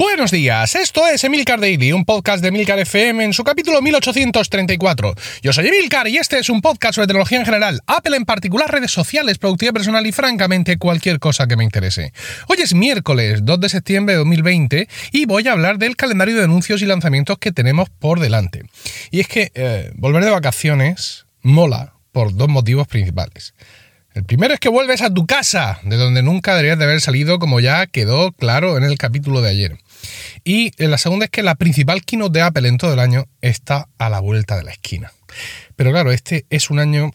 Buenos días, esto es Emilcar Daily, un podcast de Emilcar FM en su capítulo 1834. Yo soy Emilcar y este es un podcast sobre tecnología en general, Apple en particular, redes sociales, productividad personal y francamente cualquier cosa que me interese. Hoy es miércoles 2 de septiembre de 2020 y voy a hablar del calendario de anuncios y lanzamientos que tenemos por delante. Y es que eh, volver de vacaciones mola por dos motivos principales. El primero es que vuelves a tu casa, de donde nunca deberías de haber salido, como ya quedó claro en el capítulo de ayer. Y la segunda es que la principal keynote de Apple en todo el año está a la vuelta de la esquina. Pero claro, este es un año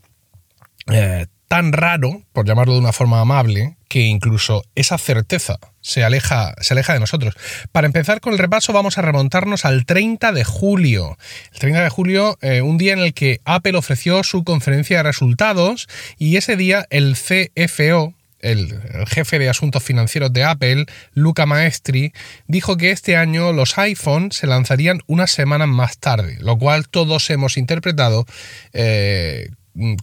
eh, tan raro, por llamarlo de una forma amable, que incluso esa certeza se aleja, se aleja de nosotros. Para empezar con el repaso, vamos a remontarnos al 30 de julio. El 30 de julio, eh, un día en el que Apple ofreció su conferencia de resultados y ese día el CFO, el, jefe de asuntos financieros de Apple, Luca Maestri, dijo que este año los iPhone se lanzarían unas semanas más tarde, lo cual todos hemos interpretado eh,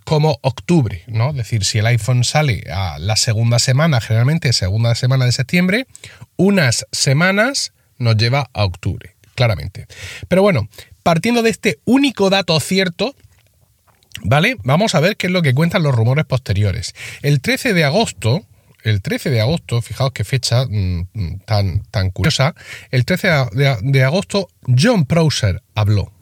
como octubre, ¿no? Es decir, si el iPhone sale a la segunda semana, generalmente segunda semana de septiembre, unas semanas nos lleva a octubre, claramente. Pero bueno, partiendo de este único dato cierto, ¿vale? Vamos a ver qué es lo que cuentan los rumores posteriores. El 13 de agosto, el 13 de agosto, fijaos qué fecha mm, mm, tan, tan curiosa, el 13 de agosto John Prosser habló.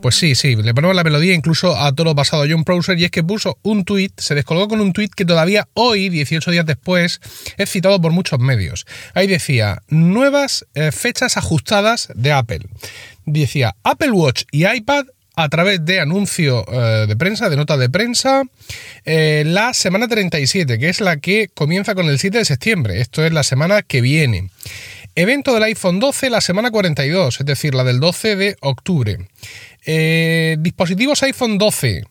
Pues sí, sí, le ponemos la melodía incluso a todo lo pasado John Prosser y es que puso un tuit, se descolgó con un tuit que todavía hoy, 18 días después, es citado por muchos medios. Ahí decía, nuevas eh, fechas ajustadas de Apple. Decía, Apple Watch y iPad a través de anuncio eh, de prensa, de nota de prensa, eh, la semana 37, que es la que comienza con el 7 de septiembre. Esto es la semana que viene. Evento del iPhone 12 la semana 42, es decir, la del 12 de octubre. Eh, dispositivos iPhone 12.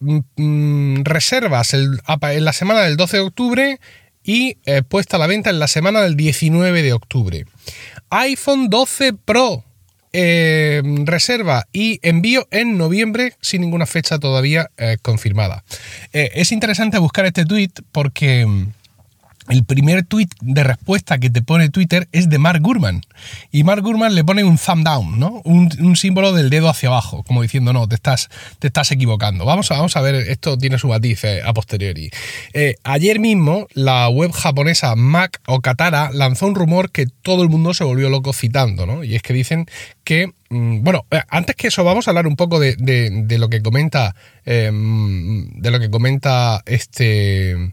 Mm, mm, reservas en la semana del 12 de octubre y puesta a la venta en la semana del 19 de octubre. iPhone 12 Pro eh, reserva y envío en noviembre sin ninguna fecha todavía eh, confirmada. Eh, es interesante buscar este tweet porque mm, el primer tweet de respuesta que te pone Twitter es de Mark Gurman. Y Mark Gurman le pone un thumb down, ¿no? Un, símbolo del dedo hacia abajo, como diciendo, no, te estás, te estás equivocando. Vamos a, vamos a ver, esto tiene su matiz eh, a posteriori. Eh, ayer mismo, la web japonesa Mac o Katara lanzó un rumor que todo el mundo se volvió loco citando, ¿no? Y es que dicen que mm, bueno, eh, antes que eso, vamos a hablar un poco de, lo que comenta. de lo que comenta este.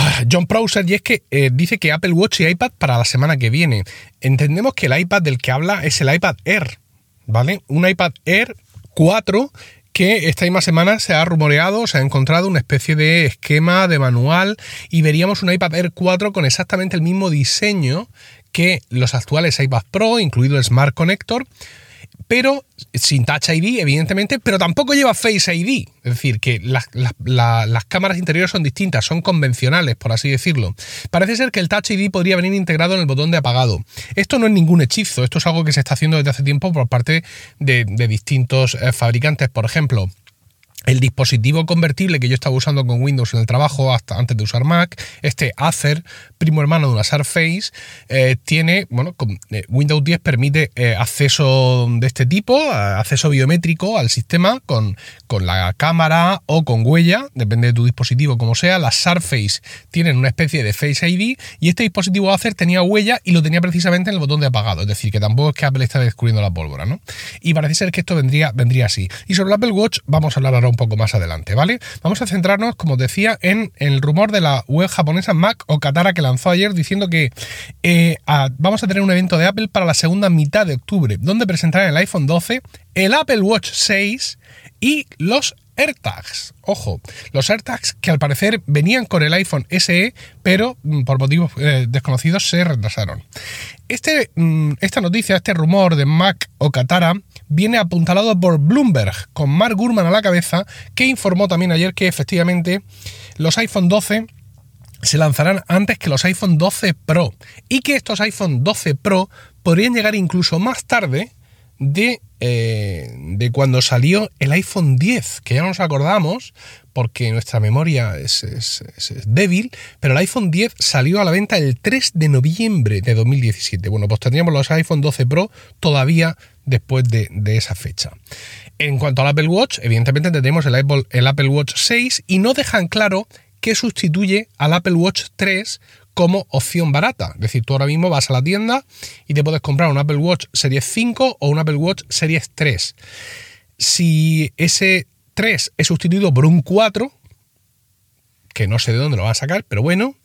Ah, John Prosser, y es que eh, dice que Apple Watch y iPad para la semana que viene. Entendemos que el iPad del que habla es el iPad Air, ¿vale? Un iPad Air 4 que esta misma semana se ha rumoreado, se ha encontrado una especie de esquema de manual y veríamos un iPad Air 4 con exactamente el mismo diseño que los actuales iPad Pro, incluido el Smart Connector pero sin Touch ID, evidentemente, pero tampoco lleva Face ID. Es decir, que las, cámaras interiores son distintas, son convencionales, por así decirlo. Parece ser que el Touch ID podría venir integrado en el botón de apagado. Esto no es ningún hechizo, esto es algo que se está haciendo desde hace tiempo por parte de, distintos eh, fabricantes. Por ejemplo, el dispositivo convertible que yo estaba usando con Windows en el trabajo hasta antes de usar Mac, este Acer, primo hermano de una Surface, eh, tiene, bueno, eh, Windows 10 permite eh, acceso de este tipo, acceso biométrico al sistema con, con la cámara o con huella, depende de tu dispositivo como sea. Las Surface tienen una especie de Face ID y este dispositivo Acer tenía huella y lo tenía precisamente en el botón de apagado, es decir, que tampoco es que Apple está descubriendo la pólvora, ¿no? Y parece ser que esto vendría, vendría así. Y sobre el Apple Watch vamos a hablar ahora un poco más adelante, ¿vale? Vamos a centrarnos, como decía, en el rumor de la web japonesa Mac o Katara que lanzó ayer diciendo que eh, vamos a tener un evento de Apple para la segunda mitad de octubre, donde presentarán el iPhone 12, el Apple Watch 6 y los AirTags. Ojo, los AirTags que al parecer venían con el iPhone SE, pero mm, por motivos eh, desconocidos se retrasaron. Este, mm, esta noticia, este rumor de Mac o Katara, viene apuntalado por Bloomberg, con Mark Gurman a la cabeza, que informó también ayer que efectivamente los iPhone 12 se lanzarán antes que los iPhone 12 Pro y que estos iPhone 12 Pro podrían llegar incluso más tarde de, eh, de cuando salió el iPhone 10, que ya nos acordamos porque nuestra memoria es, débil, pero el iPhone 10 salió a la venta el 3 de noviembre de 2017. Bueno, pues tendríamos los iPhone 12 Pro todavía después de, esa fecha. En cuanto al Apple Watch, evidentemente tendremos el Apple, el Apple Watch 6 y no dejan claro que sustituye al Apple Watch 3 como opción barata. Es decir, tú ahora mismo vas a la tienda y te puedes comprar un Apple Watch Series 5 o un Apple Watch Series 3. Si ese 3 es sustituido por un 4, que no sé de dónde lo va a sacar, pero bueno,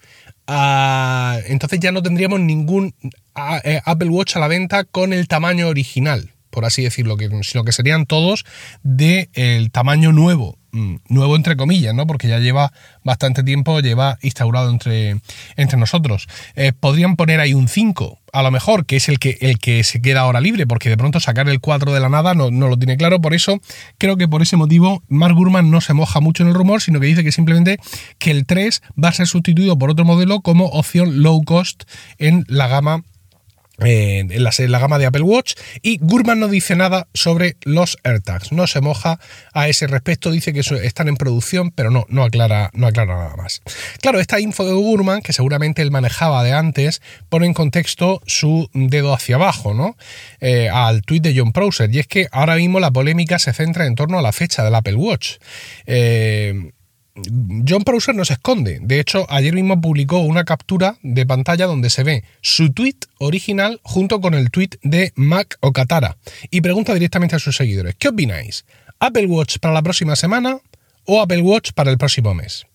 ah, entonces ya no tendríamos ningún ah, eh, Apple Watch a la venta con el tamaño original, por así decirlo, sino que serían todos del tamaño nuevo. Mm, nuevo entre comillas, ¿no? Porque ya lleva bastante tiempo, lleva instaurado entre, entre nosotros. Eh, podrían poner ahí un 5, a lo mejor, que es el que, el que se queda ahora libre, porque de pronto sacar el 4 de la nada no, no lo tiene claro. Por eso, creo que por ese motivo, Mark Gurman no se moja mucho en el rumor, sino que dice que simplemente que el 3 va a ser sustituido por otro modelo como opción low cost en la gama en, la, gama de Apple Watch y Gurman no dice nada sobre los AirTags, no se moja a ese respecto, dice que están en producción, pero no, no, aclara, no aclara nada más. Claro, esta info de Gurman, que seguramente él manejaba de antes, pone en contexto su dedo hacia abajo, ¿no? Eh, al tweet de John Prosser, y es que ahora mismo la polémica se centra en torno a la fecha del Apple Watch. Eh, John Prosser no se esconde. De hecho, ayer mismo publicó una captura de pantalla donde se ve su tweet original junto con el tweet de Mac Okatara y pregunta directamente a sus seguidores: ¿Qué opináis? ¿Apple Watch para la próxima semana o Apple Watch para el próximo mes?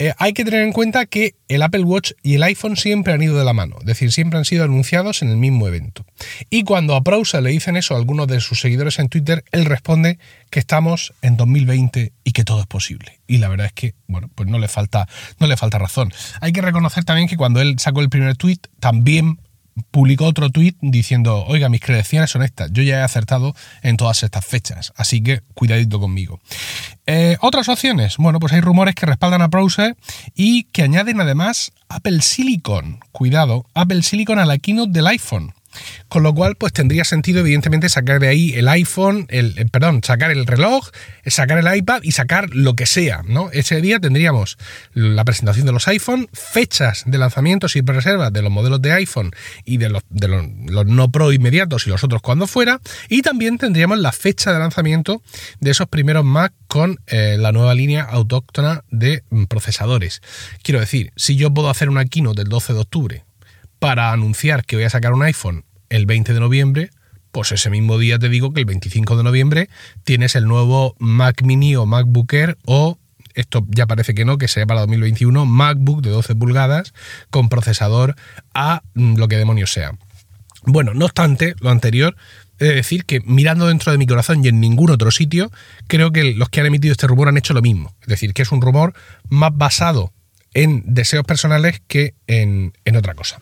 Eh, hay que tener en cuenta que el Apple Watch y el iPhone siempre han ido de la mano, es decir, siempre han sido anunciados en el mismo evento. Y cuando a Prousa le dicen eso a algunos de sus seguidores en Twitter, él responde que estamos en 2020 y que todo es posible. Y la verdad es que, bueno, pues no le falta, no le falta razón. Hay que reconocer también que cuando él sacó el primer tweet, también publicó otro tuit diciendo, oiga, mis credenciales son estas, yo ya he acertado en todas estas fechas, así que cuidadito conmigo. Eh, otras opciones, bueno, pues hay rumores que respaldan a Browser y que añaden además Apple Silicon, cuidado, Apple Silicon a la keynote del iPhone. Con lo cual, pues tendría sentido, evidentemente, sacar de ahí el iPhone, el, perdón, sacar el reloj, sacar el iPad y sacar lo que sea, ¿no? Ese día tendríamos la presentación de los iPhone, fechas de lanzamientos y reservas de los modelos de iPhone y de los, no Pro inmediatos y los otros cuando fuera, y también tendríamos la fecha de lanzamiento de esos primeros Mac con eh, la nueva línea autóctona de procesadores. Quiero decir, si yo puedo hacer una keynote del 12 de octubre para anunciar que voy a sacar un iPhone el 20 de noviembre, pues ese mismo día te digo que el 25 de noviembre tienes el nuevo Mac Mini o MacBook Air o esto ya parece que no, que sea para 2021, MacBook de 12 pulgadas con procesador a mm, lo que demonios sea. Bueno, no obstante, lo anterior, he de decir que mirando dentro de mi corazón y en ningún otro sitio, creo que los que han emitido este rumor han hecho lo mismo. Es decir, que es un rumor más basado en deseos personales que en, en otra cosa.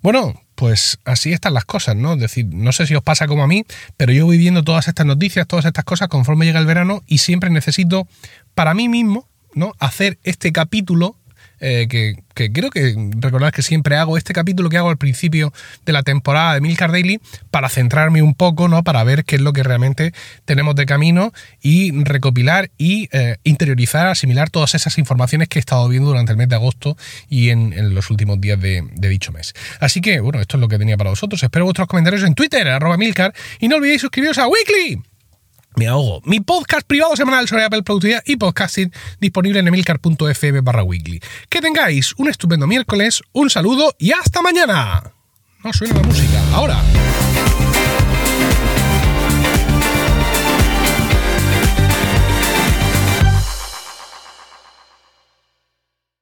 Bueno, pues así están las cosas, ¿no? Es decir, no sé si os pasa como a mí, pero yo voy viendo todas estas noticias, todas estas cosas conforme llega el verano y siempre necesito para mí mismo, ¿no? Hacer este capítulo eh, que, creo que recordad que siempre hago este capítulo que hago al principio de la temporada de Milcar Daily para centrarme un poco, ¿no? Para ver qué es lo que realmente tenemos de camino y recopilar y eh, interiorizar, asimilar todas esas informaciones que he estado viendo durante el mes de agosto y en, los últimos días de, de, dicho mes. Así que, bueno, esto es lo que tenía para vosotros. Espero vuestros comentarios en Twitter, arroba Milcar, y no olvidéis suscribiros a Weekly me ahogo. Mi podcast privado semanal sobre Apple Productividad y podcasting disponible en emilcar.fm barra weekly. Que tengáis un estupendo miércoles, un saludo y hasta mañana. No suena la música. Ahora.